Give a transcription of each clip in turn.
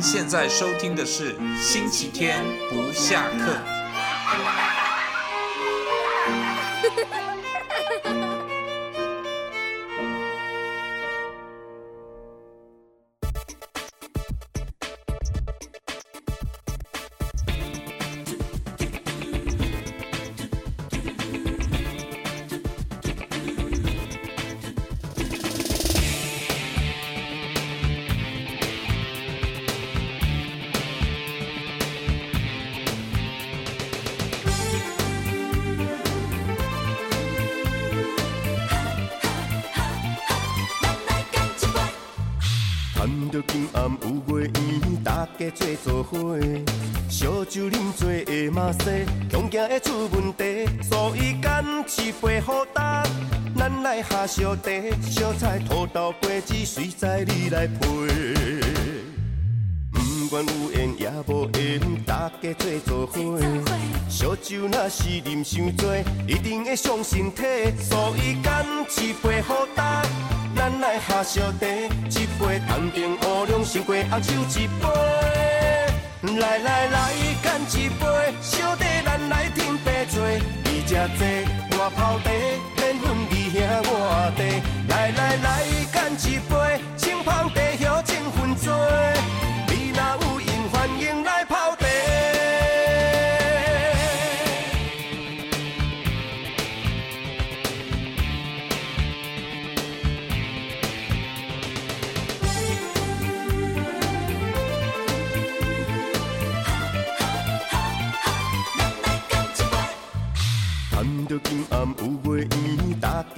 现在收听的是星期天不下课。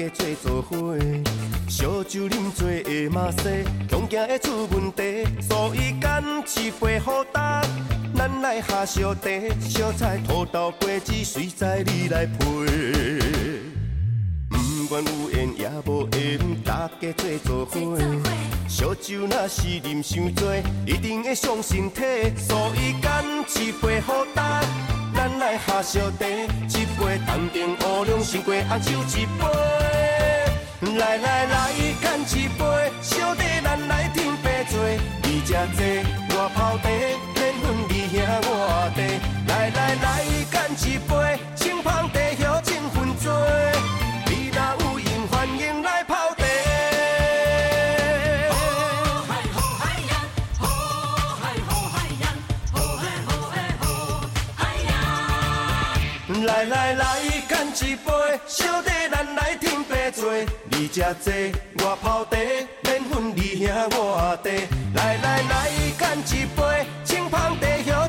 家做做伙，烧酒啉做下马西，恐惊会出问题，所以干一杯好打。咱来下烧茶，小菜、土豆、果子，随在你来配。不管有缘也无缘，大家做做伙，烧酒若是啉伤多，一定会伤身体，所以干一杯好打。咱来下烧茶，一杯同灯乌龙，胜过红酒一杯。来来来，干一杯，烧茶咱来饮白做。你吃醉我泡茶，缘分你兄我弟。来来来，干一杯，青芳茶一杯，小茶咱来天白做。你食这我泡茶，免分你兄我弟。来来来，干一杯，清芳茶香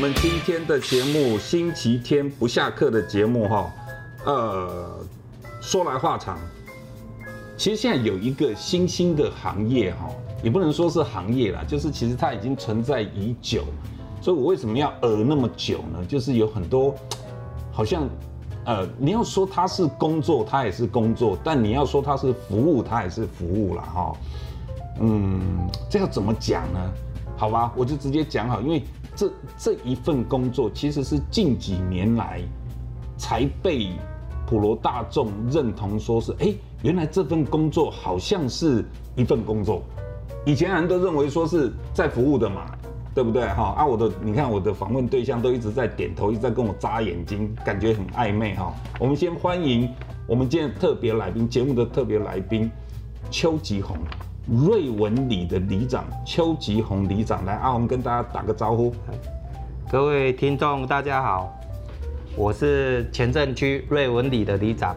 我们今天的节目，星期天不下课的节目哈。呃，说来话长，其实现在有一个新兴的行业哈，也不能说是行业啦，就是其实它已经存在已久。所以我为什么要呃那么久呢？就是有很多，好像呃，你要说它是工作，它也是工作；但你要说它是服务，它也是服务啦哈。嗯，这要怎么讲呢？好吧，我就直接讲好，因为这这一份工作其实是近几年来才被普罗大众认同，说是哎，原来这份工作好像是一份工作。以前人都认为说是在服务的嘛，对不对？哈啊，我的你看我的访问对象都一直在点头，一直在跟我眨眼睛，感觉很暧昧哈。我们先欢迎我们今天特别来宾，节目的特别来宾邱吉宏。瑞文里的里长邱吉宏里长，来，阿鸿跟大家打个招呼。各位听众大家好，我是前镇区瑞文里的里长，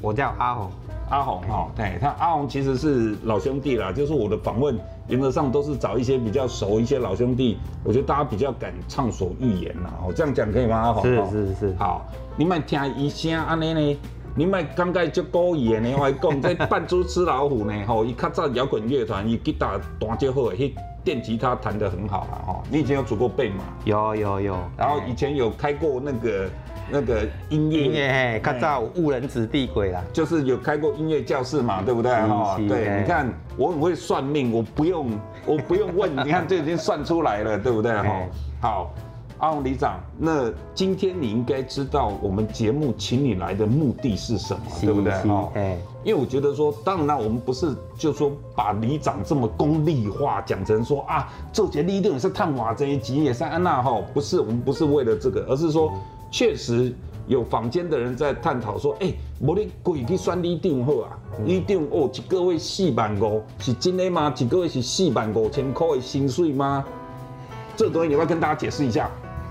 我叫阿鸿。阿红哈，对，他阿红其实是老兄弟啦，就是我的访问原则上都是找一些比较熟一些老兄弟，我觉得大家比较敢畅所欲言啦。我这样讲可以吗？阿鸿？是是是。好，你们听一下安尼呢，你卖刚刚就故意的呢，我讲这扮猪吃老虎呢，吼，伊较早摇滚乐团，伊吉他弹就好，迄电吉他弹得很好啦，吼，你以前有组过 band 吗？有有有，然后以前有开过那个那个音乐，音乐嘿，较早误人子弟鬼啦，就是有开过音乐教室嘛，对不对？哈，对，你看我很会算命，我不用我不用问，你看这已经算出来了，对不对？哈，好。阿鸿里长，那今天你应该知道我们节目请你来的目的是什么，对不对？哦，因为我觉得说，当然我们不是就说把里长这么功利化，讲成说啊，做节里长也是探瓦这一集也是安娜哈，不是，我们不是为了这个，而是说，确实有坊间的人在探讨说，哎，无你鬼去选里长好啊，里长哦，一个月四万五，是真的吗？一个月是四万五千块的薪水吗？这个东西你要不要跟大家解释一下？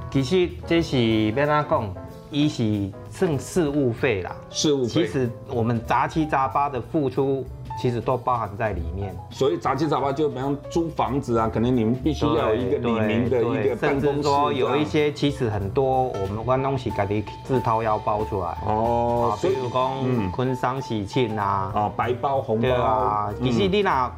其实这是要怎讲，一是算事务费啦。事务费。其实我们杂七杂八的付出，其实都包含在里面。所以杂七杂八就比方租房子啊，可能你们必须要有一个里民的一个办公室。甚至说有一些，其实很多我们关东西家己自掏腰包出来。哦。比如讲婚丧喜庆啊，哦白包红包啊。其实你若，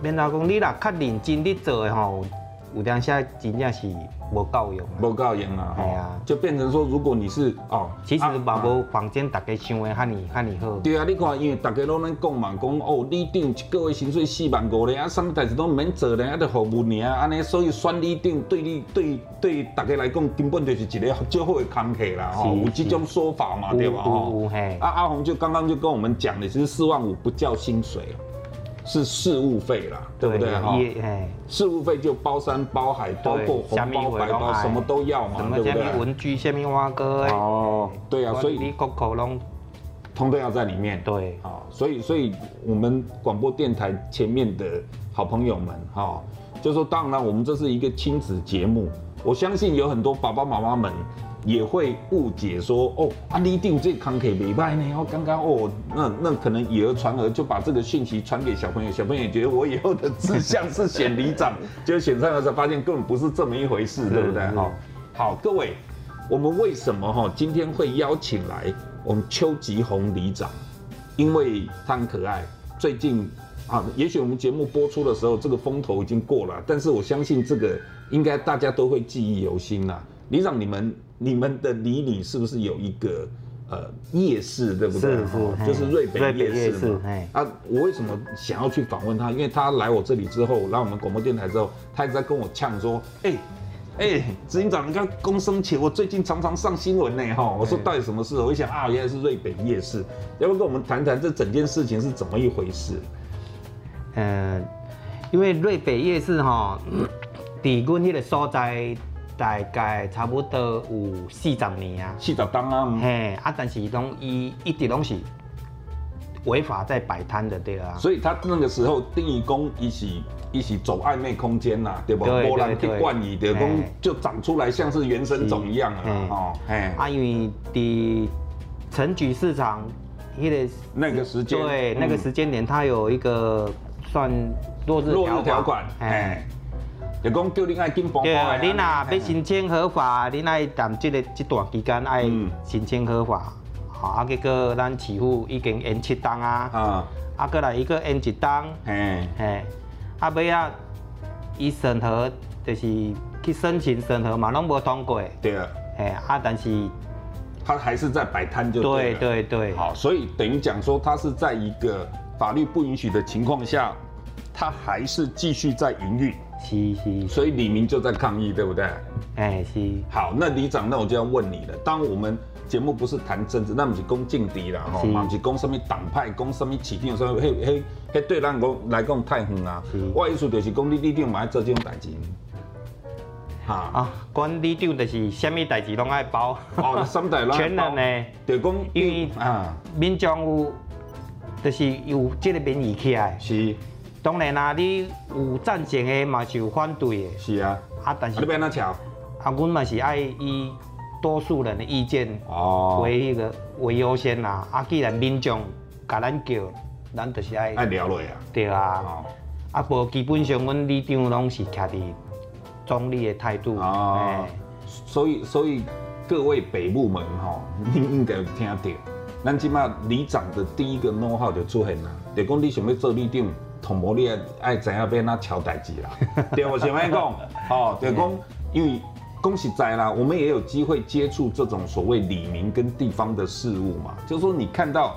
免讲你那较认真你做的吼，有当下真正是。无够用，无够用啊！系啊，就变成说，如果你是哦，其实嘛无房间大家想的哈尼哈尼好。对啊，你看，因为大家拢在讲嘛，讲哦，里长一个月薪水四万五咧，啊，什么代志都唔免做咧，啊，就服务尔啊，安尼，所以选里长对你对对大家来讲，根本就是一个较好的工课啦，吼，有这种说法嘛，对吧？吼，啊，阿红就刚刚就跟我们讲的，其实四万五不叫薪水。是事务费啦，对不对哈？事务费就包山包海，包括红包白包，什么都要嘛，对不对？文具、下面挖哥哦，对啊，所以你口口龙通通要在里面。对，好，所以所以我们广播电台前面的好朋友们哈，就说当然我们这是一个亲子节目，我相信有很多爸爸妈妈们。也会误解说哦，啊，里长这康可以拜呢？哦，刚刚哦，那那可能以讹传讹，就把这个讯息传给小朋友，小朋友也觉得我以后的志向是选里长，就选上了才发现根本不是这么一回事，对不对？哈，好，各位，我们为什么哈今天会邀请来我们邱吉鸿里长？因为他很可爱。最近啊，也许我们节目播出的时候，这个风头已经过了，但是我相信这个应该大家都会记忆犹新啦。里长，你们。你们的里里是不是有一个呃夜市，对不对？是是，就是瑞北夜市嘛。啊，我为什么想要去访问他？因为他来我这里之后，来我们广播电台之后，他一直在跟我呛说，哎哎，执行长，你看公生前，我最近常常上新闻呢，哈。我说到底什么事？我一想啊，原来是瑞北夜市，要不要跟我们谈谈这整件事情是怎么一回事？嗯、呃，因为瑞北夜市哈，底关那个所在。大概差不多有四十年啊，四十档啊，嘿啊，但是拢伊一直拢是违法在摆摊的对啊，所以他那个时候定义工伊是伊是走暧昧空间呐，对不？波兰去冠以的工就长出来像是原生种一样啊，哦，嘿，啊，因为的陈举市场那个那个时间，对，那个时间点，它有一个算落日落日条款，哎。就讲叫你爱紧补。对啊，你若要申请合法，你爱等这个这段期间爱申请合法。好，啊，结果咱市府已经延七档啊。啊。啊，过来一个延一档。嘿。嘿。啊，尾啊，伊审核就是去申请审核嘛，拢无通过。对啊。嘿，啊，但是他还是在摆摊就对。对对对。好，所以等于讲说，他是在一个法律不允许的情况下，他还是继续在营运。是是，所以李明就在抗议，对不对？哎，是。好，那李长，那我就要问你了。当我们节目不是谈政治，那不是讲政敌啦，吼，嘛不是讲什么党派，讲什么起定，什么嘿嘿嘿，对咱讲来讲太远啊。我意思就是讲，你里长嘛爱做这种代志。哈啊，管理长就是什么代志拢爱包。哦，什么代志？全能的。就讲因为啊，民众有，就是有这个民意起来。是。当然啦，你有赞成的嘛，是有反对的。是啊，啊，但是你要哪条？啊，阮嘛是爱以多数人的意见哦为迄个为优先啦。啊，既然民众甲咱叫，咱就是爱爱聊落啊。对啊。啊，无基本上，阮里长拢是徛伫中立的态度。哦。所以，所以各位北部们吼，你应该有听到。咱起码里长的第一个 know how 就出现啦，就讲你想要做里长，同无你爱爱知影要哪敲代志啦，对我前面讲，哦，对讲 因为讲实在啦，我们也有机会接触这种所谓李明跟地方的事物嘛，就是说你看到，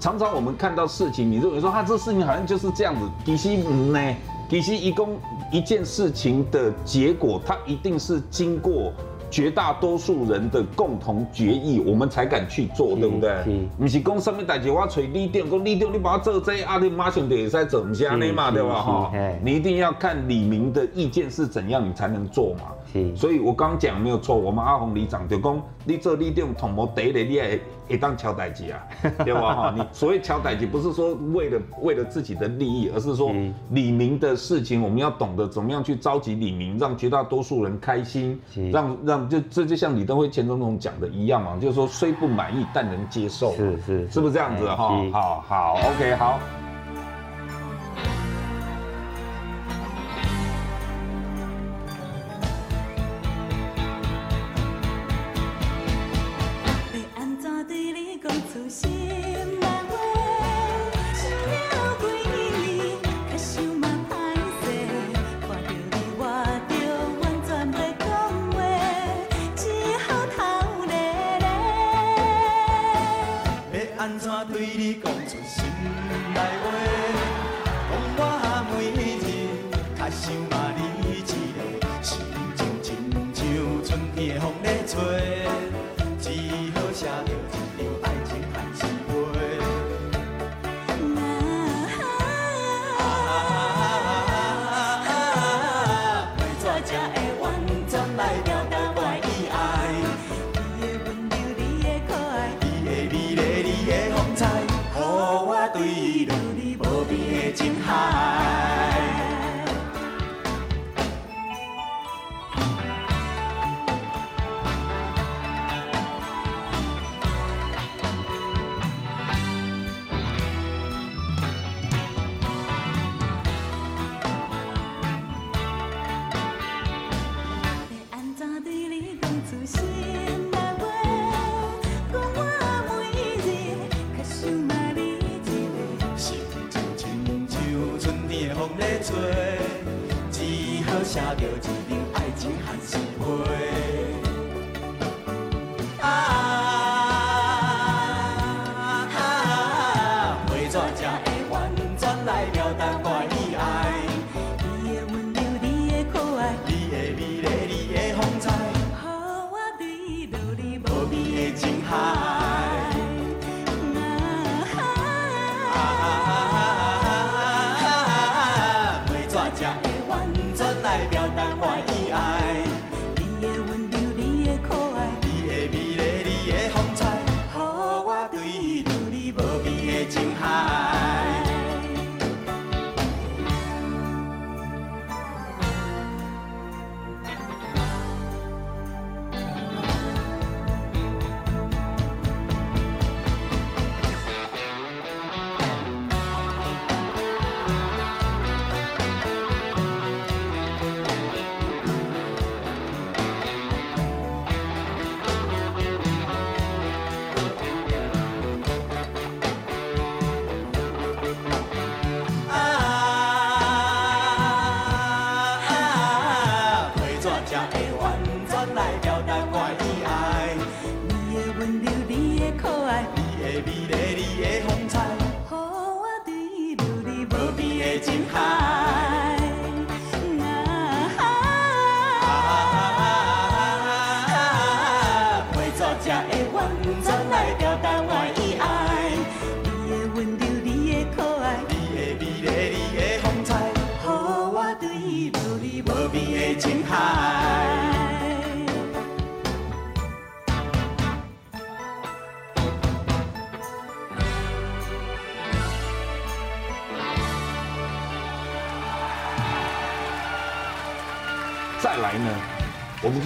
常常我们看到事情，你认为说他这事情好像就是这样子，其实唔呢，其实一共一件事情的结果，它一定是经过。绝大多数人的共同决议，我们才敢去做，对不对？不是讲什么代志，我找你定，讲你定你把我做这，啊，你马上就会使做，不是安尼嘛，对吧？哈，你一定要看李明的意见是怎样，你才能做嘛。是，所以我刚讲没有错，我们阿红里长就讲，你做里长同谋得的，你也会当敲代志啊，对吧？哈，你所谓敲代志，不是说为了为了自己的利益，而是说里民的事情，我们要懂得怎么样去召集里民，让绝大多数人开心，让让就这就像李登辉前总统讲的一样嘛，就是说虽不满意，但能接受，是是，是不是这样子？哈，好好，OK，好。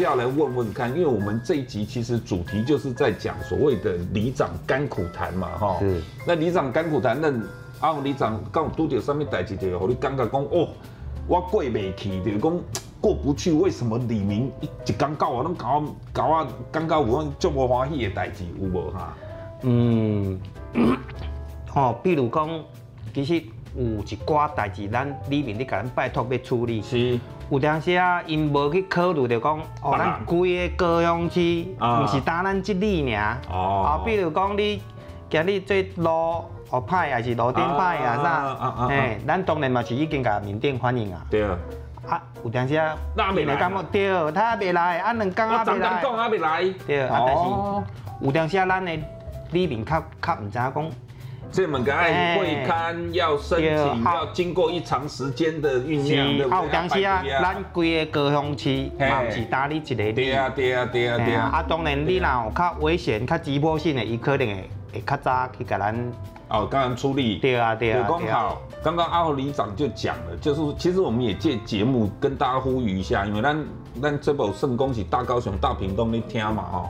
要来问问看，因为我们这一集其实主题就是在讲所谓的里长甘苦谈嘛，哈。是。那里长甘苦谈，那啊，里长刚拄到上面代志，就和你感觉讲哦，我过未去，就是讲过不去。为什么李明一刚到我，拢搞搞啊，刚到有种这么欢喜的代志，有无哈？嗯，哦，比如讲，其实有一寡代志，咱李明你甲咱拜托要处理。是。有当时啊，因无去考虑着讲，哦，咱规个高雄市，毋是单咱这里尔。哦。啊，比如讲你今日做路哦歹，还是路顶歹啊啥？啊啊啊！哎，咱当然嘛是已经甲面顶反映啊。对啊。啊，有当时啊，面来讲对，他未来，啊两工啊未来。我讲啊未来。对啊，但是有当时啊，咱的里面较较唔知影讲。这门个爱会刊要申请，要经过一长时间的酝酿，对不对？有当时啊，咱规个高雄市嘛是打你一个理。对啊，对啊，对啊，对啊。啊，当然你若有较危险、较急迫性的，伊可能会会较早去给咱哦，刚刚处理。对啊，对啊。刚好，刚刚阿豪里长就讲了，就是其实我们也借节目跟大家呼吁一下，因为咱咱这部圣恭喜大高雄、大屏东的听嘛哦，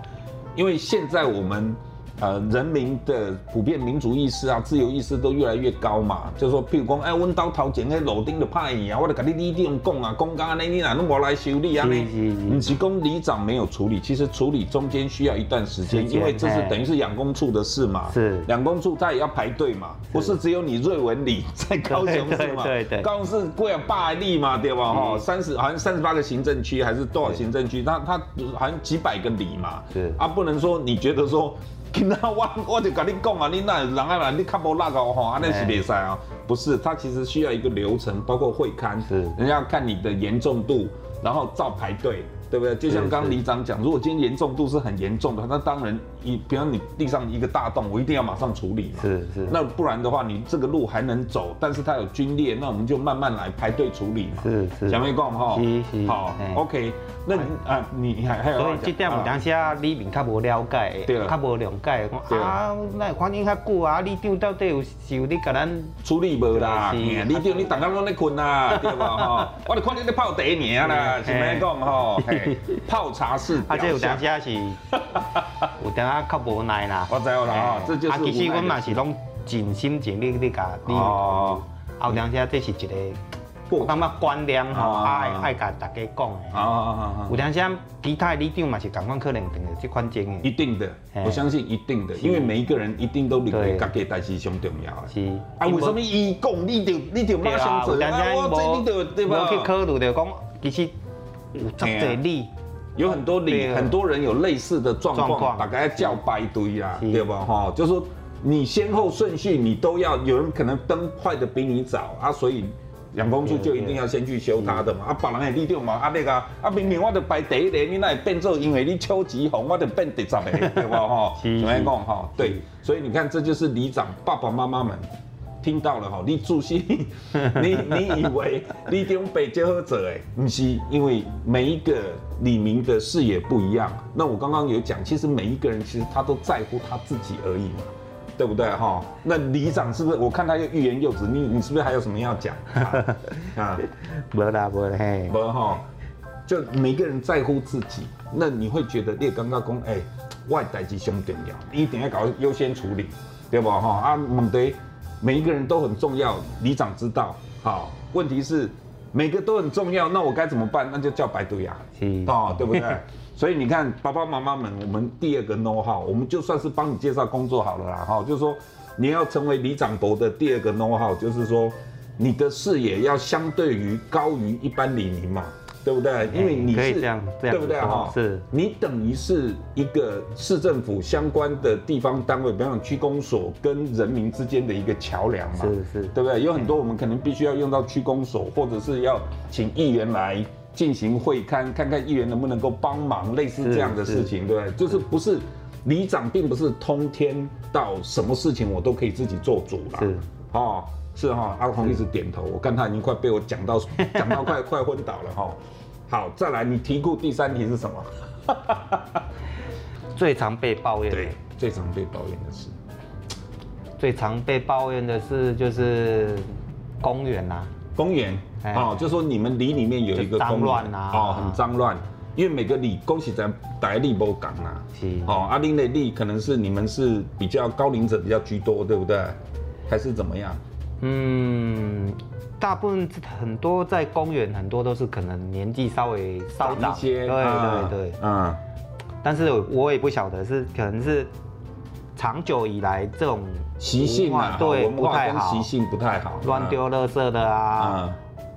因为现在我们。呃，人民的普遍民主意识啊、自由意识都越来越高嘛。就是说，譬如讲，哎，阮兜头前那路顶的派啊，我就跟你里长讲啊，讲讲，那你哪那么来修理啊？你？你是讲里长没有处理，其实处理中间需要一段时间，因为这是等于是养工处的事嘛。是。养工处他也要排队嘛，不是只有你瑞文里在高雄 市嘛？对对。高雄市贵啊，八例嘛，对吧？哈，三十好像三十八个行政区还是多少行政区？他他好像几百个里嘛。是。啊，不能说你觉得说。那我我就跟你讲啊，你那人啊来，你看不那个哈，那是袂使啊，不是，它其实需要一个流程，包括会刊，是，人家要看你的严重度，然后照排队。对不对？就像刚刚里长讲，如果今天严重度是很严重的，那当然，你比方你地上一个大洞，我一定要马上处理嘛。是是。那不然的话，你这个路还能走，但是它有龟裂，那我们就慢慢来排队处理嘛。是是。讲没讲哈？是是。好，OK。那啊，你还还有？所以这点有当时啊，里面较无了解，对，较无了解，讲啊，那反正较久啊，里长到底有是有你甲咱处理无啦？里长你大家拢在困啊，对吧？哈，我就看你在泡茶尔啦，是咪讲哈？泡茶式，啊，这有当时是，有当下较无奈啦。我知道啦，啊，这就是。啊，其实我嘛是拢尽心尽力咧甲你。哦。啊，有当时这是一个，我感觉观念吼，爱爱甲大家讲的。哦。有当时其他里长嘛是同款可能等这款经验。一定的，我相信一定的，因为每一个人一定都认为家己代志上重要的。是。啊，为什么伊讲你就你就马上做？啊，我这你就对吧？我去考虑着讲，其实。有真侪里，有很多里，很多人有类似的状况，大概要叫排队啊，对吧？哈，就是说你先后顺序你都要，有人可能灯坏的比你早啊，所以养工处就一定要先去修他的嘛。啊，别人的里长嘛，啊那个啊明明我就排第一个，你那会变做因为你超级红，我就变第十个，对吧？哈，怎么讲哈？对，所以你看，这就是里长爸爸妈妈们。听到了哈，你注意，你 你以为你中北结合者哎，不是，因为每一个李明的视野不一样。那我刚刚有讲，其实每一个人其实他都在乎他自己而已嘛，对不对哈？那里长是不是？我看他又欲言又止，你你是不是还有什么要讲啊？没啦没啦嘿，没哈，就每个人在乎自己，那你会觉得你刚刚讲哎，外代志上重要，你一定要搞优先处理，对不哈？啊，问题。每一个人都很重要，里长知道。好，问题是每个都很重要，那我该怎么办？那就叫排队啊，哦，对不对？所以你看，爸爸妈妈们，我们第二个 know how，我们就算是帮你介绍工作好了啦，哈，就是说你要成为里长伯的第二个 know how，就是说你的视野要相对于高于一般里民嘛。对不对？因为你是，对不对哈？是，你等于是一个市政府相关的地方单位，比方说区公所跟人民之间的一个桥梁嘛。是是，对不对？有很多我们可能必须要用到区公所，或者是要请议员来进行会勘，看看议员能不能够帮忙，类似这样的事情，对不对？就是不是里长，并不是通天到什么事情我都可以自己做主了。是，哦。是哈，阿红一直点头，我看他已经快被我讲到 讲到快快昏倒了哈。好，再来，你提过第三题是什么？最常被抱怨。对，最常被抱怨的是，最常被抱怨的是就是公园呐，公园哦，就说你们里里面有一个脏乱啊，哦，很脏乱，因为每个里恭喜在大里不港啊，是哦，阿玲的里可能是你们是比较高龄者比较居多，对不对？还是怎么样？嗯，大部分很多在公园，很多都是可能年纪稍微稍长一些，对对对，嗯。但是我也不晓得是可能是长久以来这种习性啊，对，不太好习性不太好，乱丢垃圾的啊。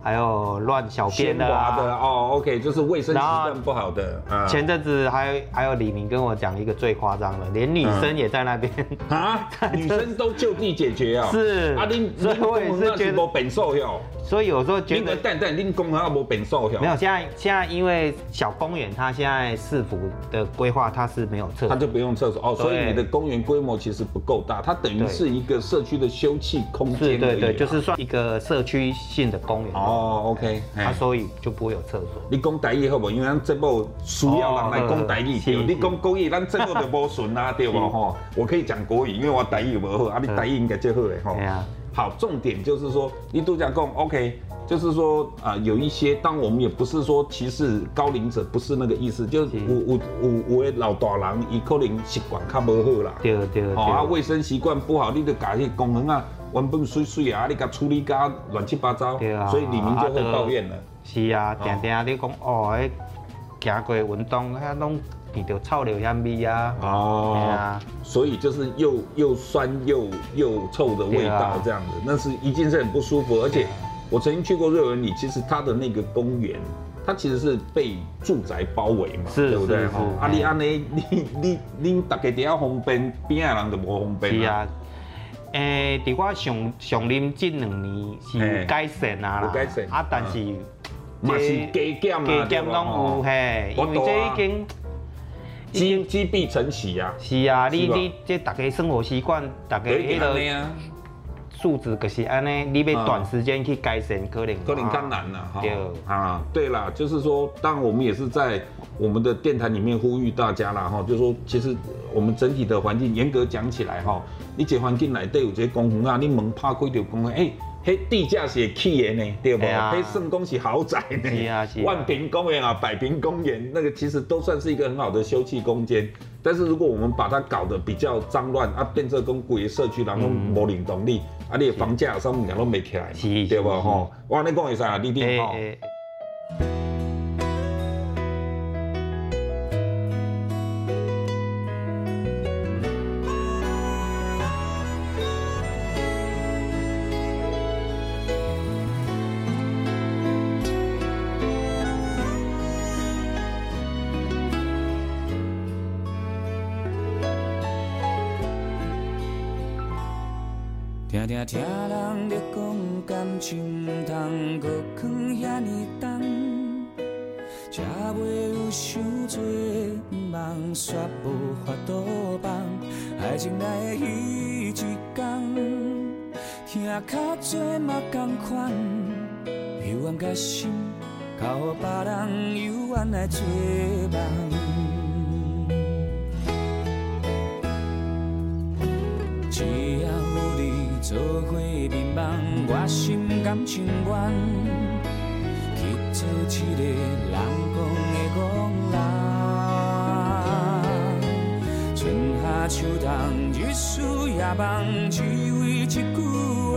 嗯还有乱小便的啊，的哦，OK，就是卫生习惯不好的。前阵子还有还有李明跟我讲一个最夸张的，连女生也在那边啊，女生都就地解决啊。是啊，你所以我也是觉得本受哟。所以有时候觉得，但但恁公园要没本受哟。没有，现在现在因为小公园，它现在市府的规划它是没有厕所，它就不用厕所哦。所以你的公园规模其实不够大，它等于是一个社区的休憩空间。对对对，就是算一个社区性的公园。哦，OK。它所以就不会有厕所。你讲台语好不？因为咱这部需要人来讲台语，对。你讲国语，咱这部就无顺啊，对不？哈，我可以讲国语，因为我台语无好，啊，你台语应该最好的哈。好，重点就是说，你都讲讲，OK，就是说啊、呃，有一些，当我们也不是说歧视高龄者，不是那个意思，就是。有有有有的老大人，伊可能习惯较无好啦，对对对，啊，卫生习惯不好，你就家去公园啊，原本水水啊，你甲处理甲乱七八糟，对啊，所以李明就会抱怨了。是啊，定定你讲哦，迄行过运动，遐拢。你就臭流香味啊！哦，啊，所以就是又又酸又又臭的味道，这样子，那是一定是很不舒服。而且我曾经去过瑞文里，其实它的那个公园，它其实是被住宅包围嘛，对不对？哈，啊，你安尼，你你你大家底下方便，边的人就无方便。是啊，诶，伫我上上任这两年是改善啊，有改善。啊，但是嘛是加减加减拢有嘿，因为这已经。积积弊成习呀，是啊，你你这大家生活习惯，大家那个素质就是安尼，你要短时间去改善，可能可能更难了哈。啊，对了，就是说，当然我们也是在我们的电台里面呼吁大家了哈，就是说，其实我们整体的环境严格讲起来哈，你这环境内底有这些公园啊，你门拍开就公园，哎。嘿，地价是会起的呢，对不？嘿，圣宫是豪宅呢，是啊是啊，万平公园啊，百平公园，那个其实都算是一个很好的休憩空间。但是如果我们把它搞得比较脏乱啊，变成公鬼社区，然后无领动力，嗯、啊，你的房价上面都没起来，对不？吼，我跟你讲一下，你听吼。讲感情，唔通搁藏遐尼重，才袂有伤多梦，煞无法度放，爱情来的彼一天，听较多嘛同款，幽怨甲心，交予别人幽怨来做梦。只要有你做伙眠梦，我心情愿去做一个人讲的憨人。春夏秋冬，日思夜梦，只为一句话，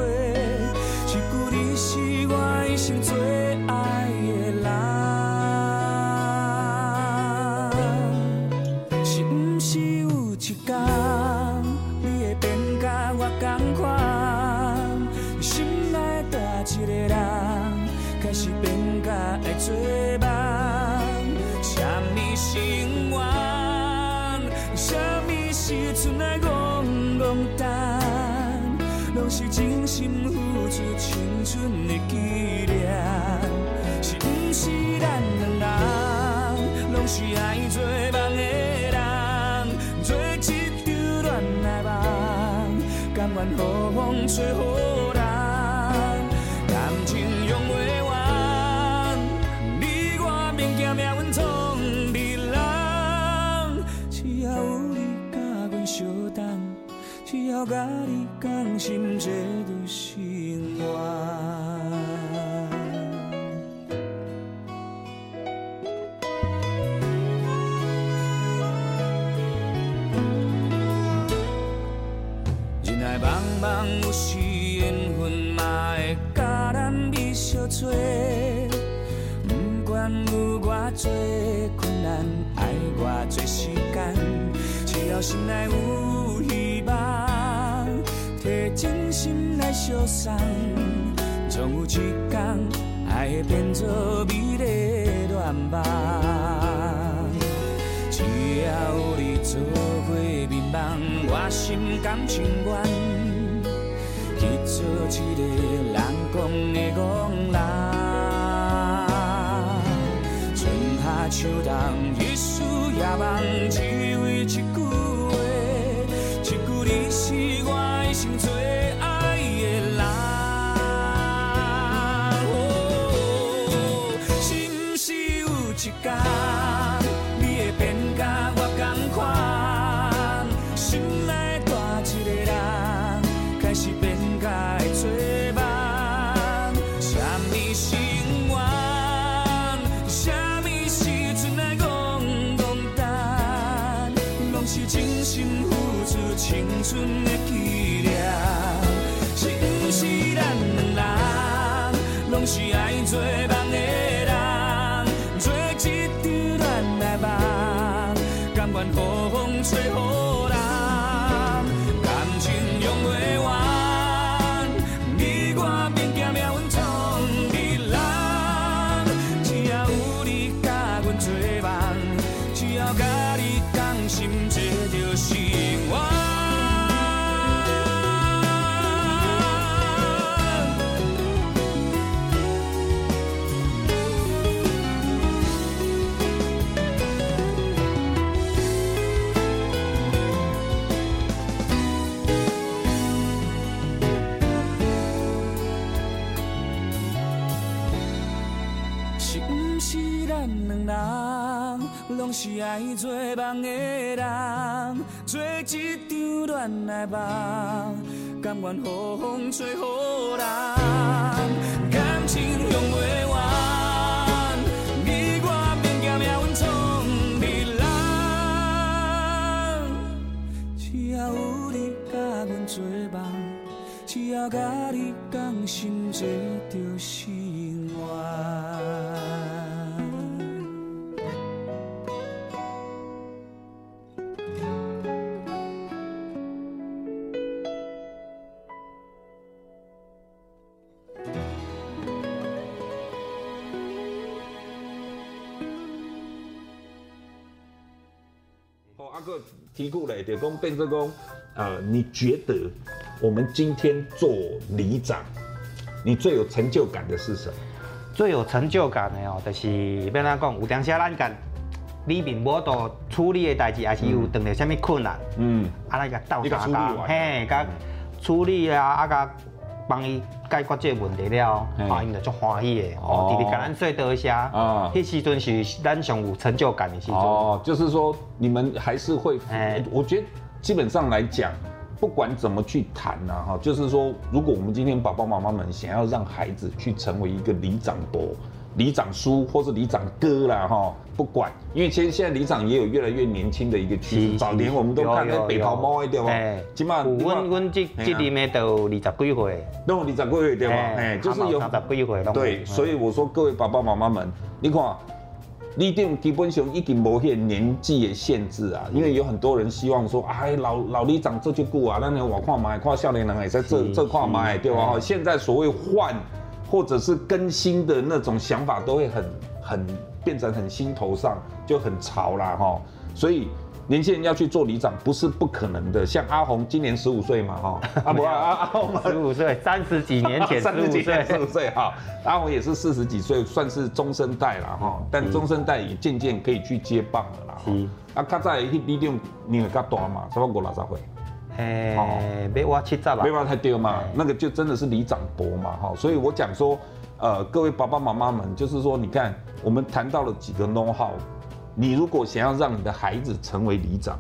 最后心来相送，总有一天爱会变作美丽愿望。只要有你做伙眠梦，我心甘情愿去做一个人讲的戆人。秋冬，一树夜梦，是爱做梦的人，做一场恋爱梦，甘愿予风吹雨淋，感情用不完，你我免惊命运总比人，只要有你甲阮做梦，只要甲你讲心，这就是我。题库嘞，点工变这工，呃，你觉得我们今天做里长，你最有成就感的是什么？最有成就感的哦，就是要哪讲，有当时咱干里面无多处理的代志，也是有碰到什么困难，嗯，啊那个斗相共，嘿，甲处理啊，啊甲帮伊解决这个问题了，啊，因就足欢喜的，哦，弟弟感恩做多些，啊，迄时阵是咱上有成就感的时阵，哦，就是说你们还是会，哎，我觉得基本上来讲，不管怎么去谈呐，哈，就是说，如果我们今天爸爸妈妈们想要让孩子去成为一个里长伯。里长叔或是里长哥啦，哈，不管，因为其实现在里长也有越来越年轻的一个趋势。早年我们都看那北桃猫对吧？起码我我这这里面都二十几岁，都有二十几岁对吧？哎，就是有二十几岁。对，所以我说各位爸爸妈妈们，你看，你定基本上已经没有年纪的限制啊，因为有很多人希望说，哎，老老里长这就够啊，那你我看嘛，看少年人也在这这块嘛，对吧？现在所谓换。或者是更新的那种想法都会很很变成很心头上就很潮啦哈，所以年轻人要去做里长不是不可能的。像阿红今年十五岁嘛哈，阿不阿阿红十五岁，三十几年前 三十几岁十五岁哈，阿红也是四十几岁，算是中生代了哈，但中生代也渐渐可以去接棒了啦。嗯，啊，较早迄里长年龄较大嘛，差不多五六十岁。哎，没挖七炸吧？没挖太丢嘛，那个就真的是里长伯嘛，哈，所以我讲说，呃，各位爸爸妈妈们，就是说，你看，我们谈到了几个 know how，你如果想要让你的孩子成为里长，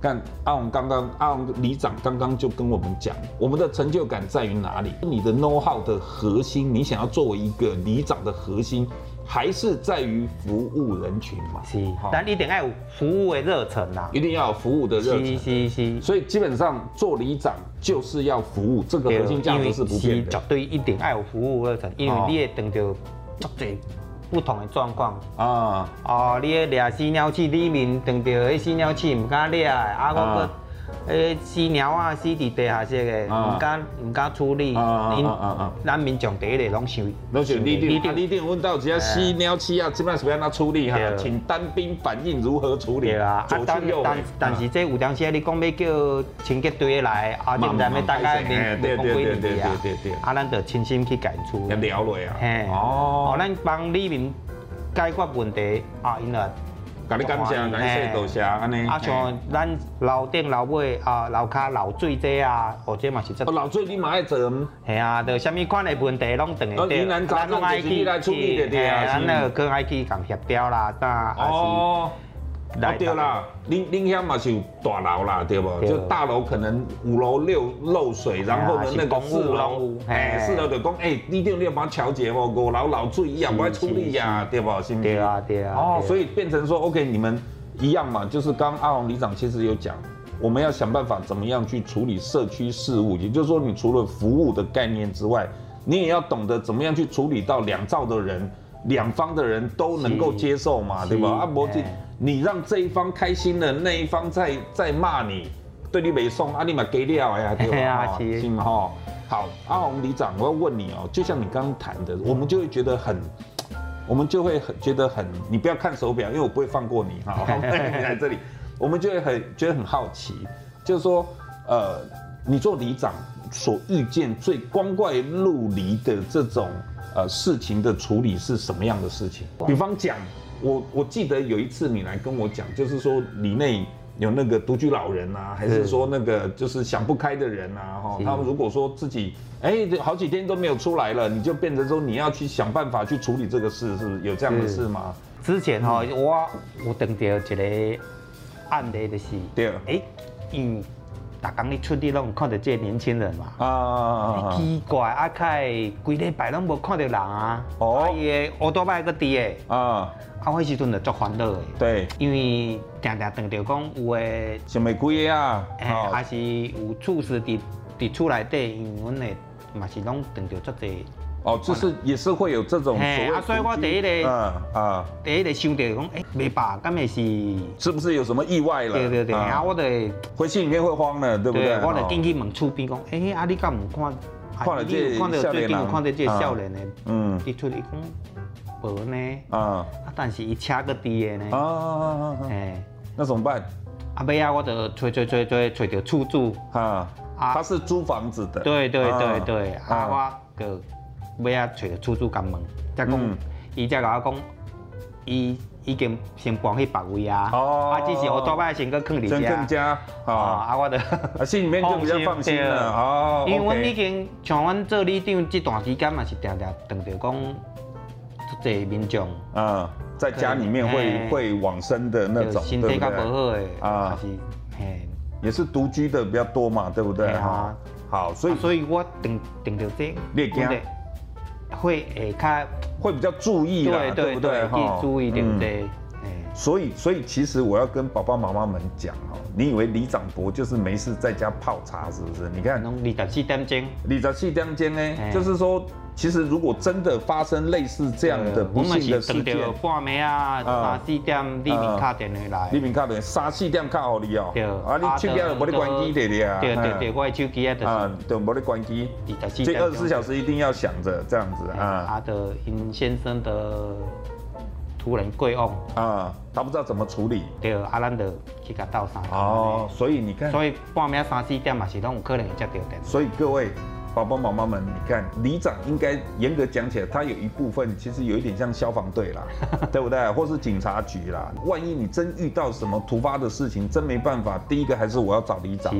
看阿鸿刚刚阿鸿里长刚刚就跟我们讲，我们的成就感在于哪里？你的 know how 的核心，你想要作为一个里长的核心。还是在于服务人群嘛，是，但一定要有服务的热忱呐，一定要有服务的热忱，是是是。所以基本上做里长就是要服务，这个核心价值是不变的。绝对一定要有服务热忱，因为你会等到足侪不同的状况啊。哦，你俩死鸟鼠里面等到迄死鸟鼠唔敢俩，啊，我个。诶，死鸟啊，死伫地下室诶，唔敢唔敢处理，因咱民众第一个拢想，拢想你定，你定问到只要死鸟鼠啊，怎么样是要安怎处理哈？请单兵反应如何处理？啊，但但但是这有当时你讲要叫清洁队来，啊，就在那大概面面讲规定的啊，啊，咱就亲身去解除。要了落啊。嘿，哦，咱帮里民解决问题啊，因为。甲你感谢，甲你谢多谢，安尼。啊，像咱楼顶楼尾啊，楼骹漏水这啊，或者嘛是这。漏水你嘛爱做？系啊，着啥物款的问题拢等于。疑难杂症就是你来处理的对啊。咱那个爱去共协调啦，但还是。哦，对啦，恁恁遐嘛是有大楼啦，对不？就大楼可能五楼六漏水，然后呢那个四楼，哎，四楼就讲，哎，你定你要帮他调节哦，五楼漏水一样不爱处理呀，对不？是不？对啊，对啊。哦，所以变成说，OK，你们一样嘛，就是刚阿鸿里长其实有讲，我们要想办法怎么样去处理社区事务，也就是说，你除了服务的概念之外，你也要懂得怎么样去处理到两造的人，两方的人都能够接受嘛，对吧？啊，不是。你让这一方开心了，那一方在在骂你，对你没送，啊，你嘛给料呀，对吧？行嘛哈。好，阿红里长，我要问你哦，就像你刚刚谈的，我们就会觉得很，我们就会很觉得很，你不要看手表，因为我不会放过你哈。你 来这里，我们就会很觉得很好奇，就是说，呃，你做里长所遇见最光怪陆离的这种呃事情的处理是什么样的事情？比方讲。我我记得有一次你来跟我讲，就是说里内有那个独居老人啊，还是说那个就是想不开的人啊，哈，他们如果说自己哎好几天都没有出来了，你就变成说你要去想办法去处理这个事，是不是有这样的事吗？之前哈，我我等到一个案例的是，对，哎，嗯。大刚你出去拢看到这个年轻人嘛？啊啊啊！奇怪，啊，开规礼拜拢无看到人啊。哦。伊个乌多麦个滴诶。啊。啊，迄时阵就足烦恼诶。对。因为常常等到讲有诶。想袂开个啊。诶，还是有厝事伫伫厝内底，因为阮诶嘛是拢等到足侪。哦，就是也是会有这种所谓。啊，所以我第一个，啊啊，第一个想到讲，哎，没吧，刚才是是不是有什么意外了？对对对，啊，我得回去里面会慌了，对不对？我得进去问厝边讲，哎，啊，你敢唔看？看了这看到最近看到这少年的，嗯，提出来讲无呢，啊，啊，但是伊车个低的呢，啊啊啊，哎，那怎么办？啊，尾啊，我得找找找找找到厝主，啊，他是租房子的，对对对对，啊，我个。尾啊，找着厝主甲问，才讲，伊才甲我讲，伊已经先搬去别位啊，哦。啊，只是我大摆先搁囥伫遮，先囥遮，啊，啊，我着，啊，心里面就比较放心了，哦，因为阮已经像阮做里长这段时间嘛，是常常等着讲，这民众，啊，在家里面会会往生的那种，身体较不好诶，啊，是，嘿，也是独居的比较多嘛，对不对？哈，好，所以，所以我等等着这，你惊。会诶，较会比较注意啦，对不对？哈，注意对不对？所以，所以其实我要跟爸爸妈妈们讲哦，你以为李长博就是没事在家泡茶是不是？你看，二十四点钟，二十四点钟呢，就是说，其实如果真的发生类似这样的不幸的事件，半暝啊，三四点黎明卡电话来，黎明卡电话三四点卡好你哦，啊，你手机啊无你关机对的啊，对对对，我的手机啊，啊，都无你关机，这二十四小时一定要想着这样子啊。他的尹先生的。突然贵哦，啊，他不知道怎么处理，对，阿兰的去甲斗上，哦，所以你看，所以半夜三四点嘛是拢有可能会接到电，所以各位。爸爸妈妈们，你看，里长应该严格讲起来，他有一部分其实有一点像消防队啦，对不对？或是警察局啦。万一你真遇到什么突发的事情，真没办法，第一个还是我要找里长。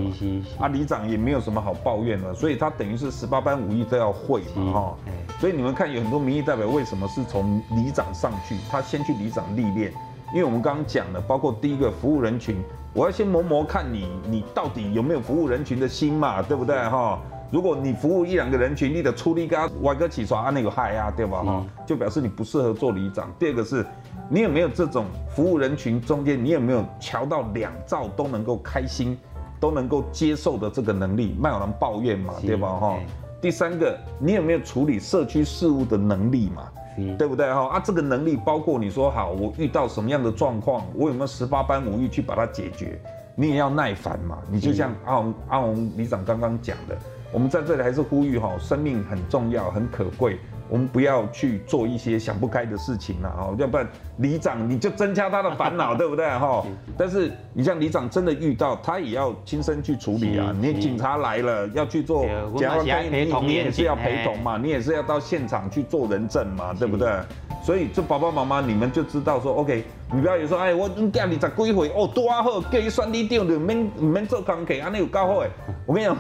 啊，里长也没有什么好抱怨的，所以他等于是十八般武艺都要会嘛，哈。所以你们看，有很多民意代表为什么是从里长上去？他先去里长历练，因为我们刚刚讲的，包括第一个服务人群，我要先磨磨看你，你到底有没有服务人群的心嘛，对不对？哈。如果你服务一两个人群，你的出力跟歪哥起床啊，那个嗨呀，对吧？哈，就表示你不适合做里长。第二个是，你有没有这种服务人群中间，你有没有瞧到两兆都能够开心，都能够接受的这个能力？没有人抱怨嘛，对吧？哈。第三个，你有没有处理社区事务的能力嘛？对不对哈？啊，这个能力包括你说好，我遇到什么样的状况，我有没有十八般武艺去把它解决？你也要耐烦嘛。你就像阿红阿红里长刚刚讲的，我们在这里还是呼吁哈，生命很重要，很可贵。我们不要去做一些想不开的事情了哈，要不然里长你就增加他的烦恼，对不对 哈？但是你像里长真的遇到，他也要亲身去处理啊。你警察来了要去做检察官，你你也是要陪同嘛，你也是要到现场去做人证嘛，对不对？所以，这爸爸妈妈你们就知道说，OK，你不要有说，哎，我你家里十几回哦，多好，叫你选里长就免免做工课，安尼有够好诶。我跟你讲，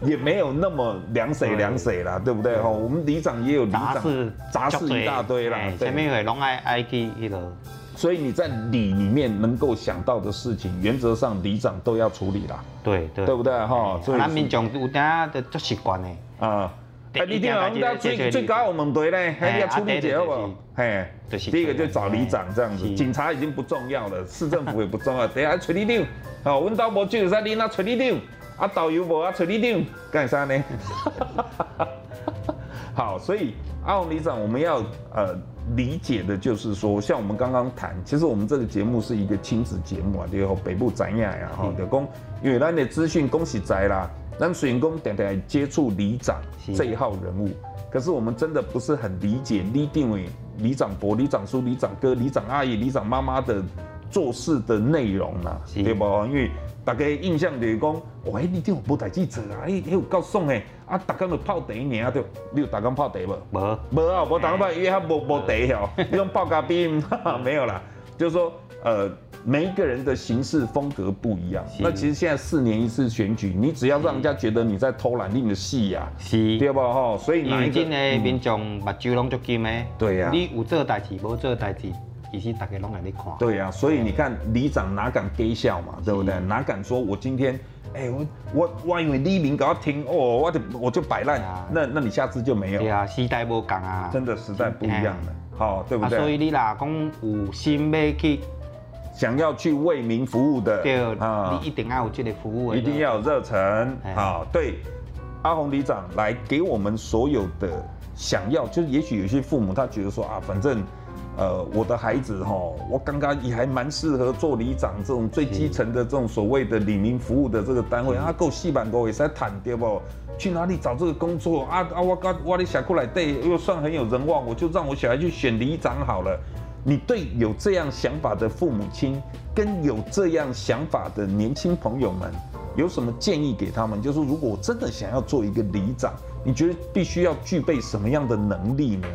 也没有那么凉水凉水啦，对不对？哈，我们里长也有里长，杂事杂事一大堆啦，前面会拢爱爱去迄个。所以你在里里面能够想到的事情，原则上里长都要处理啦。对对，对不对？哈，所以咱民众有点的做习惯呢。啊。哎，里长，我们到最最高我们队嘞，还要处理这好不好？嘿，第一个就找里长这样子，警察已经不重要了，市政府也不重要，等下找里长。好，阮兜无就使你那找里长，啊导游无啊找里长，干啥呢？好，所以阿红里长，我们要呃理解的就是说，像我们刚刚谈，其实我们这个节目是一个亲子节目啊，对后北部展演呀，哈，就讲因为咱的资讯恭喜在啦。咱水工点点接触里长这一号人物，可是我们真的不是很理解李定伟里长伯、里长叔、里长哥、里长阿姨、里长妈妈的做事的内容呐，对不？因为大家印象就是讲，哇，里长无代志做啊，哎，有够爽诶，啊，大家都泡茶尔对，你有大家泡茶无？无，无啊，无大家泡，因为他无无茶哦，你用泡咖啡，没有啦，就是说，呃。每一个人的行事风格不一样，那其实现在四年一次选举，你只要让人家觉得你在偷懒，你的戏呀，是，对不哈？所以哪一个民众目睭拢足金的，对呀，你有做代志，无做代志，其实大家拢来你看。对呀，所以你看里长哪敢给笑嘛，对不对？哪敢说我今天，哎，我我我因为里民搞要听哦，我就我就摆烂，那那你下次就没有。对啊，时代不同啊，真的时代不一样了，好，对不对？所以你啦，讲有心要去。想要去为民服务的，对啊，你一定要有这个服务，一定要有热忱好！对，阿红里长来给我们所有的想要，就是也许有些父母他觉得说啊，反正，呃，我的孩子哈，我刚刚也还蛮适合做里长这种最基层的这种所谓的里民服务的这个单位，啊，够细板够也在谈对不？去哪里找这个工作啊？啊，我刚我的小过来对，又算很有人望，我就让我小孩去选里长好了。你对有这样想法的父母亲，跟有这样想法的年轻朋友们，有什么建议给他们？就是如果我真的想要做一个里长，你觉得必须要具备什么样的能力呢？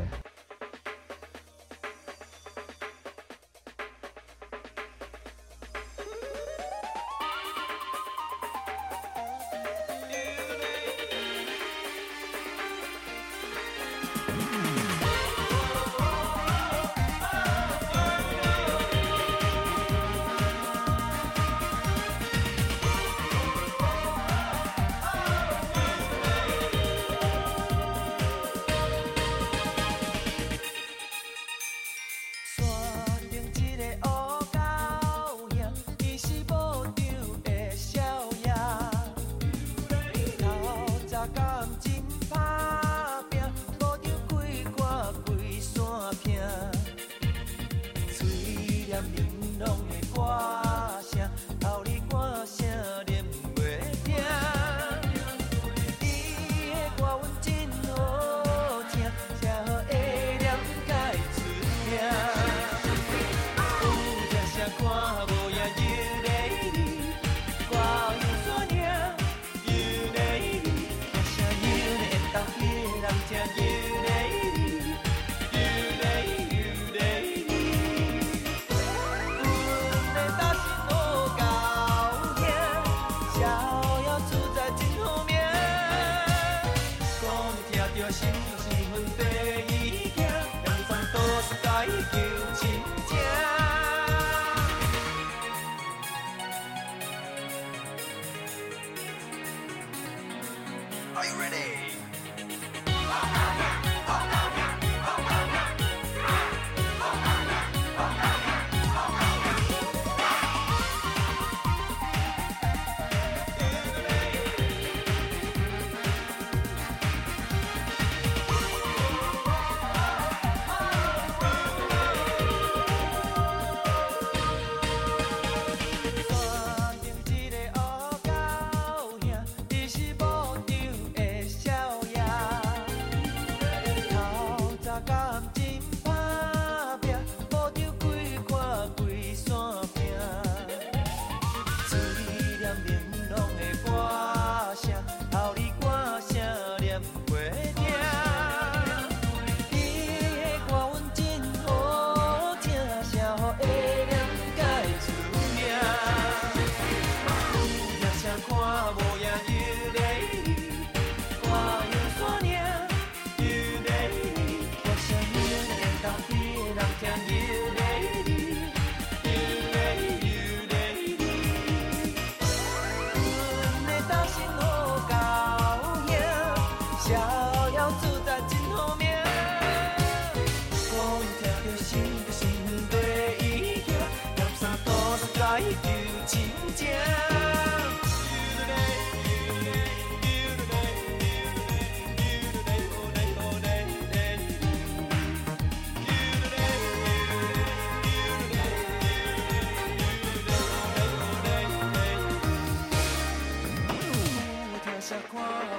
Are you ready?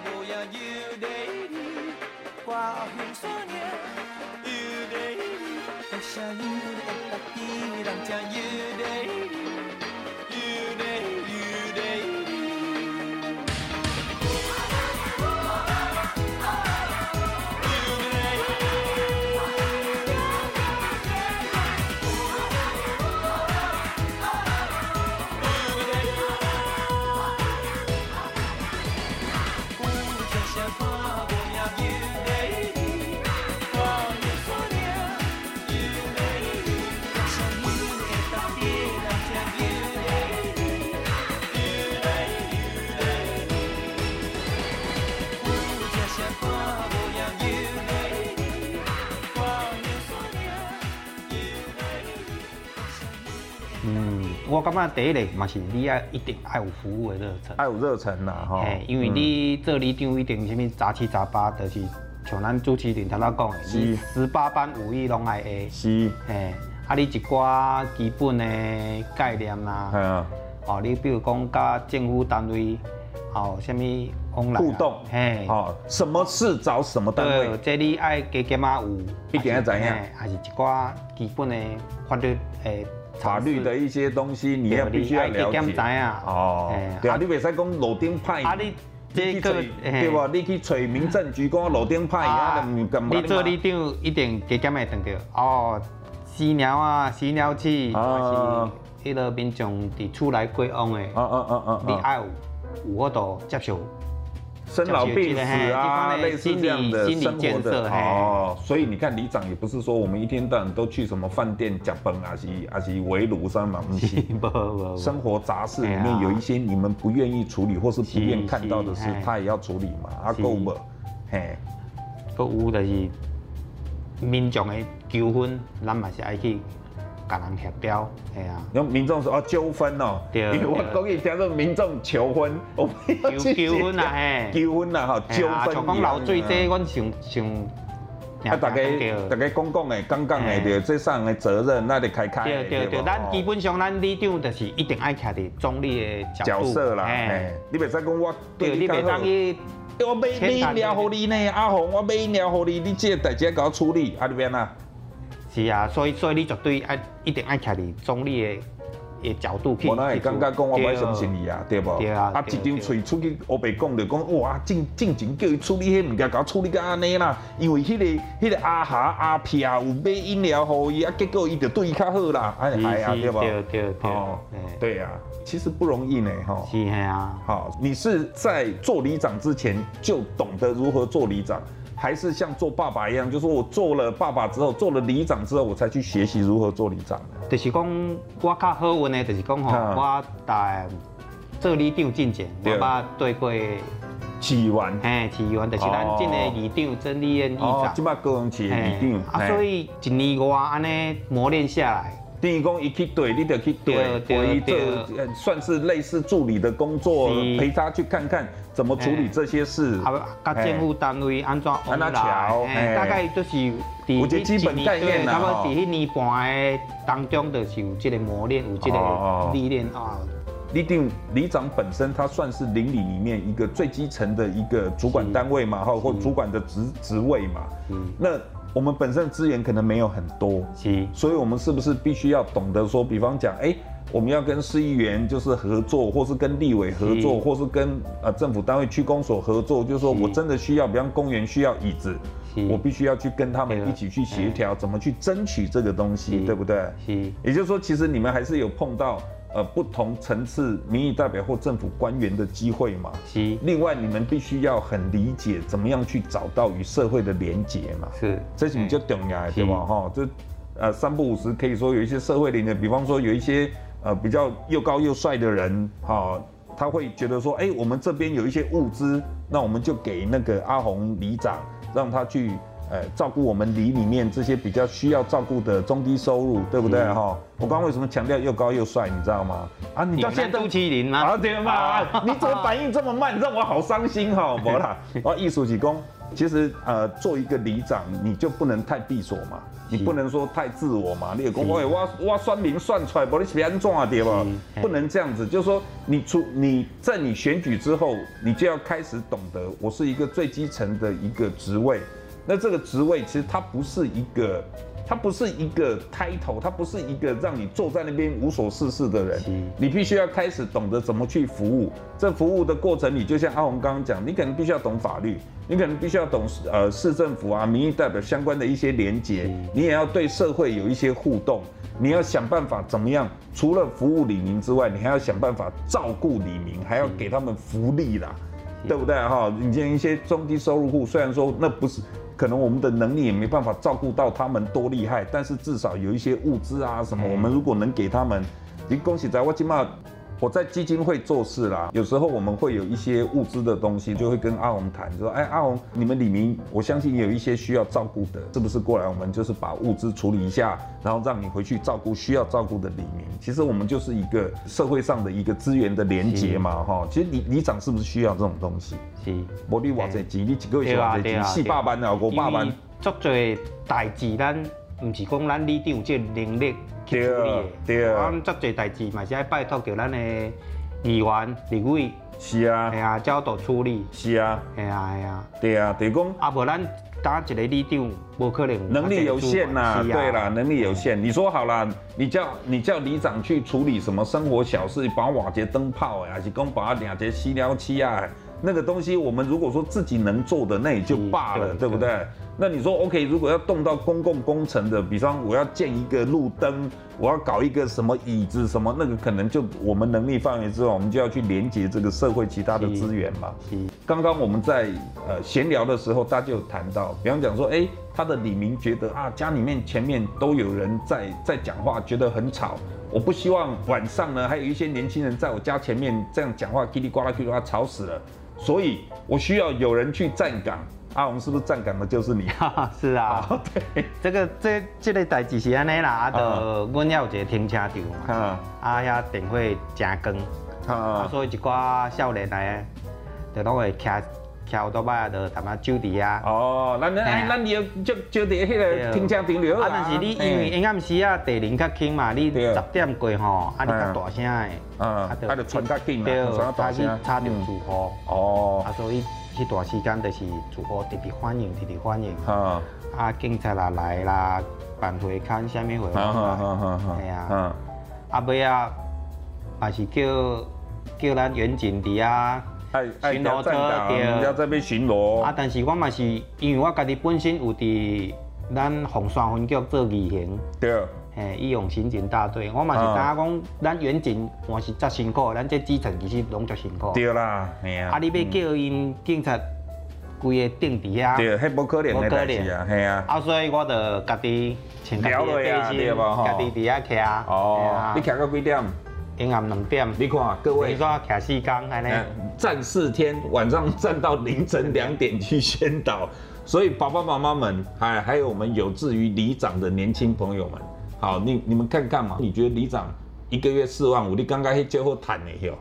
bộ ya đi qua hương số nhé yêu đấy ta yêu ta ta yêu rằng cha yêu đấy 我感觉第一个嘛是你要一定爱有服务的热忱，爱有热忱呐，哈。因为你做里长一定啥物杂七杂八，就是像咱主持人头先讲的，是十八般武艺拢爱会。是。嘿，啊，你一寡基本的概念啦。系啊。哦，你比如讲甲政府单位，哦，什么往来互动，嘿，哦，什么事找什么单位，这你爱加减嘛有，一定要知影，还是一寡基本的法律诶。法律的一些东西，你要必须要了解。哦，对啊，你袂使讲路顶派。啊，你这个对吧？你去找民政局讲路顶派啊，你做里长一定加减会等到。哦，饲鸟啊，饲鸟器，还是迄个民众伫厝内过往的。嗯嗯嗯嗯，你爱有有法度接受。生老病死啊，类似这样的生活的哦，所以你看里长也不是说我们一天到晚都去什么饭店讲崩啊，是啊是围炉上嘛，不是，生活杂事里面有一些你们不愿意处理或是不愿看到的事，他也要处理嘛，啊够不？嘿，够有就是民众的纠纷，咱嘛是爱去。跟人协调，系啊。有民众说哦纠纷哦，因为我讲伊听说民众求婚，纠纠纷啊，嘿，纠纷啊，吼，纠纷。像讲流水这，阮想想，啊，大家大家讲讲的，讲讲的，对，这上的责任，那得开开。对对对，咱基本上咱里长就是一定爱徛伫中立的角色啦，哎，你别再讲我对你别当伊，我买买饮料给你呢，阿红，我买饮料给你，你这个代志给我处理，啊，你边啊？是啊，所以所以你绝对爱一定爱徛伫中立的的角度去。我那会感觉讲我不爱相信你啊，对不？对啊。啊，一张嘴出去黑白讲就讲哇，正正经叫伊处理迄物件，甲我处理甲安尼啦。因为迄个迄个阿霞阿撇有买饮料互伊，啊，结果伊就对伊较好啦。哎呀，对不？对对对。哦，对啊，其实不容易呢，哈。是啊。好，你是在做里长之前就懂得如何做里长。还是像做爸爸一样，就是我做了爸爸之后，做了里长之后，我才去学习如何做里长。就是讲我较好运的，就是讲吼，我在做里长之前，我捌对过市议员，嘿，市议员就是咱这个里长曾丽燕议长。哦，这摆高雄市里长。啊，所以一年外安尼磨练下来。等于讲一去对，你得去对，对，一个算是类似助理的工作，陪他去看看怎么处理这些事。啊，甲政府单位安怎安怎调？大概就是有一个基本概念啦。差不多在一年半的当中，就是有这个磨练，有这个历练啊。里长里长本身，他算是邻里里面一个最基层的一个主管单位嘛，哈，或主管的职职位嘛。嗯，那。我们本身的资源可能没有很多，是，所以我们是不是必须要懂得说，比方讲，哎，我们要跟市议员就是合作，或是跟立委合作，是。或是跟呃政府单位区公所合作，就是说我真的需要，比方公园需要椅子，我必须要去跟他们一起去协调，怎么去争取这个东西，是。对不对？是，也就是说，其实你们还是有碰到。呃，不同层次民意代表或政府官员的机会嘛，是。另外，你们必须要很理解怎么样去找到与社会的连结嘛，是。这是比较重要的，对吧？哈，这呃三不五时可以说有一些社会连结，比方说有一些呃比较又高又帅的人，哈，他会觉得说，哎，我们这边有一些物资，那我们就给那个阿红里长，让他去呃，照顾我们里里面这些比较需要照顾的中低收入，对不对哈？嗯、我刚刚为什么强调又高又帅，你知道吗？啊，你到现在都欺凌吗？啊，对嘛？你怎么反应这么慢，让我好伤心哈！不啦，我 艺术起功。其实呃，做一个里长，你就不能太闭锁嘛，你不能说太自我嘛。你也讲，我我我算命算出来，不你是安怎啊？对吧？不能这样子，就是说你出你在你选举之后，你就要开始懂得，我是一个最基层的一个职位。那这个职位其实它不是一个，它不是一个 title，它不是一个让你坐在那边无所事事的人。你必须要开始懂得怎么去服务。这服务的过程里，就像阿红刚刚讲，你可能必须要懂法律。你可能必须要懂呃市政府啊、民意代表相关的一些连结，你也要对社会有一些互动，你要想办法怎么样？除了服务李明之外，你还要想办法照顾李明，还要给他们福利啦，对不对哈？你像一些中低收入户，虽然说那不是可能我们的能力也没办法照顾到他们多厉害，但是至少有一些物资啊什么，我们如果能给他们，你恭喜在我起码。我在基金会做事啦，有时候我们会有一些物资的东西，就会跟阿红谈，就说：“哎，阿红，你们李明，我相信有一些需要照顾的，是不是过来？我们就是把物资处理一下，然后让你回去照顾需要照顾的李明。其实我们就是一个社会上的一个资源的连结嘛，哈。其实里里长是不是需要这种东西？是。我你话这钱，你几个月花这钱，四百万啊，五百万。做做代志，咱唔是讲咱里长有这能力。对啊，对啊，咱做侪代志嘛，是爱拜托着咱的议员、立委。是啊，系啊，交到处理。是啊，系啊，系啊。对啊，等于讲啊，无咱打一个里长，无可能。能力有限呐，对啦，能力有限。你说好了，你叫你叫里长去处理什么生活小事，把瓦节灯泡呀，还是讲把两节吸料器啊，那个东西，我们如果说自己能做的，那也就罢了，对不对？那你说 OK，如果要动到公共工程的，比方我要建一个路灯，我要搞一个什么椅子什么，那个可能就我们能力范围之外，我们就要去连接这个社会其他的资源嘛。刚刚我们在呃闲聊的时候，大家就有谈到，比方讲说，哎，他的李明觉得啊，家里面前面都有人在在讲话，觉得很吵，我不希望晚上呢还有一些年轻人在我家前面这样讲话，叽里呱啦叽里呱啦吵死了，所以我需要有人去站岗。阿红是不是站岗的就是你？是啊，对，这个这这个代志是安尼啦，啊，就阮要有一个停车场嘛，啊，遐电费真高，啊，所以一寡少年来，就拢会骑骑欧多拜，就他妈就伫啊。哦，咱咱咱就就就伫迄个停车场了。啊，但是你因为暗时啊，地灵较轻嘛，你十点过吼，啊，你较大声的，啊，啊，就穿较紧嘛，对，啊，你差点出货。哦，啊，所以。迄段时间就是住户特别欢迎，特别欢迎。啊，啊，警察啦来啦，办会刊啥物会，系啊。啊，尾啊，也是叫叫咱员警伫啊巡逻车，要这边巡逻。啊，但是我嘛是因为我家己本身有伫咱红山分局做义刑。对。嘿，义勇刑警大队，我嘛是知影讲，咱远警嘛是真辛苦，咱这基层其实拢足辛苦。对啦，系啊。啊，你要叫因警察规个定伫遐，对，迄无可能的代志啊，系啊。啊，所以我就家己请家己的背心，家己伫遐徛。哦。你徛到几点？阴暗两点。你看各位，你说徛四工安尼，站四天，晚上站到凌晨两点去宣导，所以爸爸妈妈们，还还有我们有志于里长的年轻朋友们。好，你你们看看嘛？你觉得里长一个月四万五，你刚刚去最后谈的哟？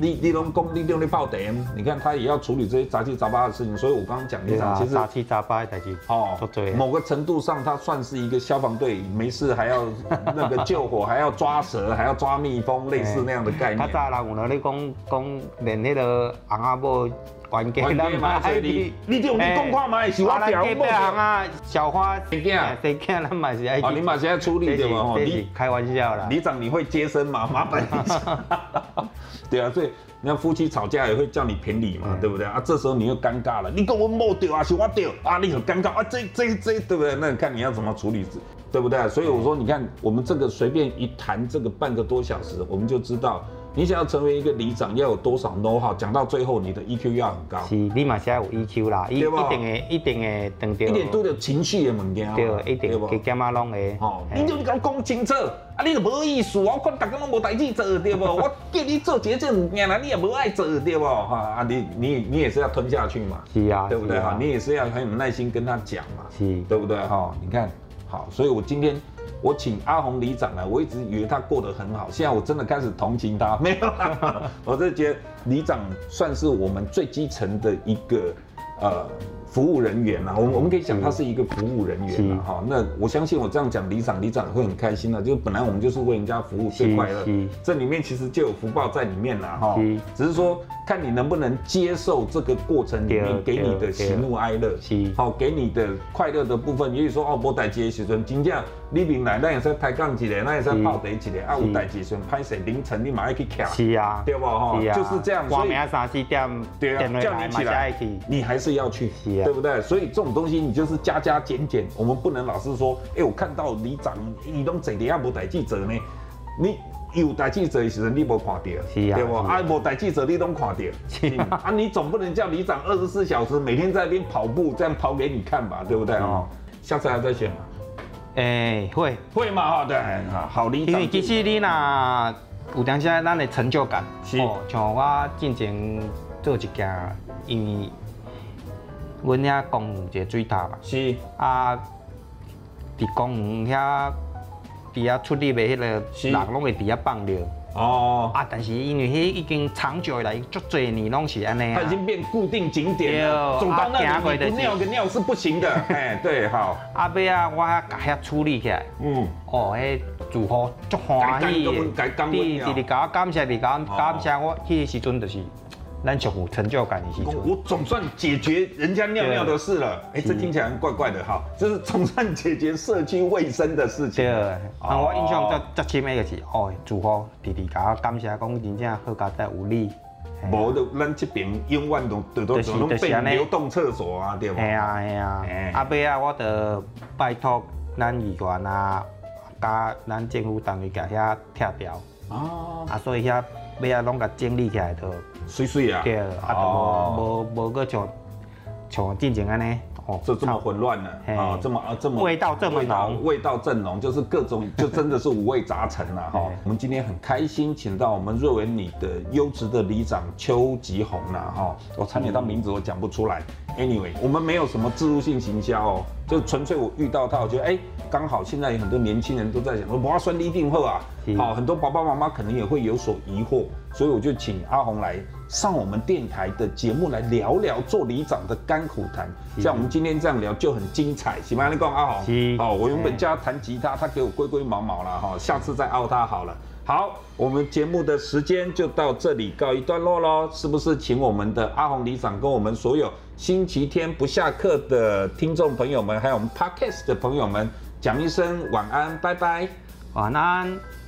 啊，你你拢讲你用你爆点，你看他也要处理这些杂七杂八的事情，所以我刚刚讲立场其实杂七杂八的代志哦，对某个程度上他算是一个消防队，没事还要 那个救火，还要抓蛇，还要抓蜜蜂，类似那样的概念。他早人有哪里讲讲连那个阿阿婆。关键嘛，所以你你用你讲话嘛，是我啊，小花谁囝 谁囝，咱嘛是爱。哦，你嘛现在处理的嘛，你开玩笑啦。里长你会接生吗？麻烦一下。对啊，所以你看夫妻吵架也会叫你评理嘛，对不对啊？这时候你又尴尬了，你跟我冇掉啊，是我掉啊，你很尴尬啊，这这这对不对？那你看你要怎么处理，对不对？所以我说，你看我们这个随便一谈这个半个多小时，我们就知道。你想要成为一个里长，要有多少 know how？讲到最后，你的 EQ 要很高。是，你嘛是要有 EQ 啦，一定会，一定会等到。一点都有情绪的物件。对，一定会加嘛拢会。哦，你就讲讲清楚，啊，你就无意思，我看大家拢无代志做，对不？我叫你做这件物件啦，你也无爱做，对不？哈啊，你你你也是要吞下去嘛。是啊，对不对？哈，你也是要很有耐心跟他讲嘛。是，对不对？哈，你看，好，所以我今天。我请阿鸿里长来，我一直以为他过得很好，现在我真的开始同情他。没有啦，我是觉得里长算是我们最基层的一个呃。服务人员啊，我我们可以讲他是一个服务人员啊。哈。那我相信我这样讲，里长里长会很开心的，就本来我们就是为人家服务最快乐，这里面其实就有福报在里面了哈。只是说看你能不能接受这个过程里面给你的喜怒哀乐，好，给你的快乐的部分。也许说哦，无代志的时阵，真正你明来，那也是抬杠一个，那也是泡茶一个，啊，有代志时阵，歹势凌晨你马上去徛，是啊，对不哈？就是这样，所以三四点，对啊，叫你起来，你还是要去。对不对？所以这种东西你就是加加减减，我们不能老是说，哎，我看到里长你都坐底下无带记者呢，你有带记者的时候你没看到，是啊，对不？啊，无带记者你都看到，是啊，你总不能叫里长二十四小时每天在那边跑步，这样跑给你看吧，对不对哦？下次还再选吗？哎，会会嘛？哈，对，好里长。因为其实你那有当下咱的成就感，哦，像我进前做一件，因为。阮遐公园一个水塔嘛，是啊，伫公园遐伫遐出力的迄个人拢会伫遐放尿。哦啊，但是因为迄已经长久以来足侪年拢是安尼啊，它已经变固定景点了。走到那里尿个尿是不行的。哎，对，好。阿伯啊，我甲遐处理起来。嗯。哦，迄住户足欢喜的。你直直甲我感谢，直甲我感谢我，迄个时阵就是。咱就有成就感，你去做。我总算解决人家尿尿的事了。哎，这听起来怪怪的哈，就是总算解决社区卫生的事情。对，啊，我印象最最深的就是，哦，祝福弟弟甲我感谢，讲真正好家在有你。无的，咱这边永远都都都都变流动厕所啊，对吧？系啊系啊。阿伯啊，我得拜托咱议员啊，甲咱政府单位甲遐拆掉。哦。啊，所以遐尾啊拢甲整理起来就。水水啊，对，啊，无无无个像像进前安尼，哦，这这么混乱呢，啊，这么啊这么味道这么浓，味道正浓，就是各种就真的是五味杂陈了哈。我们今天很开心，请到我们瑞文里的优质的里长邱吉红了哈，我差点到名字我讲不出来。Anyway，我们没有什么自入性行销哦，就纯粹我遇到他，我觉得哎，刚好现在有很多年轻人都在讲，我要酸一定后啊，好，很多爸爸妈妈可能也会有所疑惑，所以我就请阿红来。上我们电台的节目来聊聊做里长的甘苦谈，像我们今天这样聊就很精彩，喜欢你讲阿鸿，好，我原本叫他弹吉他，他给我龟龟毛毛了哈，下次再凹他好了。好，我们节目的时间就到这里告一段落喽，是不是？请我们的阿红里长跟我们所有星期天不下课的听众朋友们，还有我们 Podcast 的朋友们讲一声晚安，拜拜，晚安。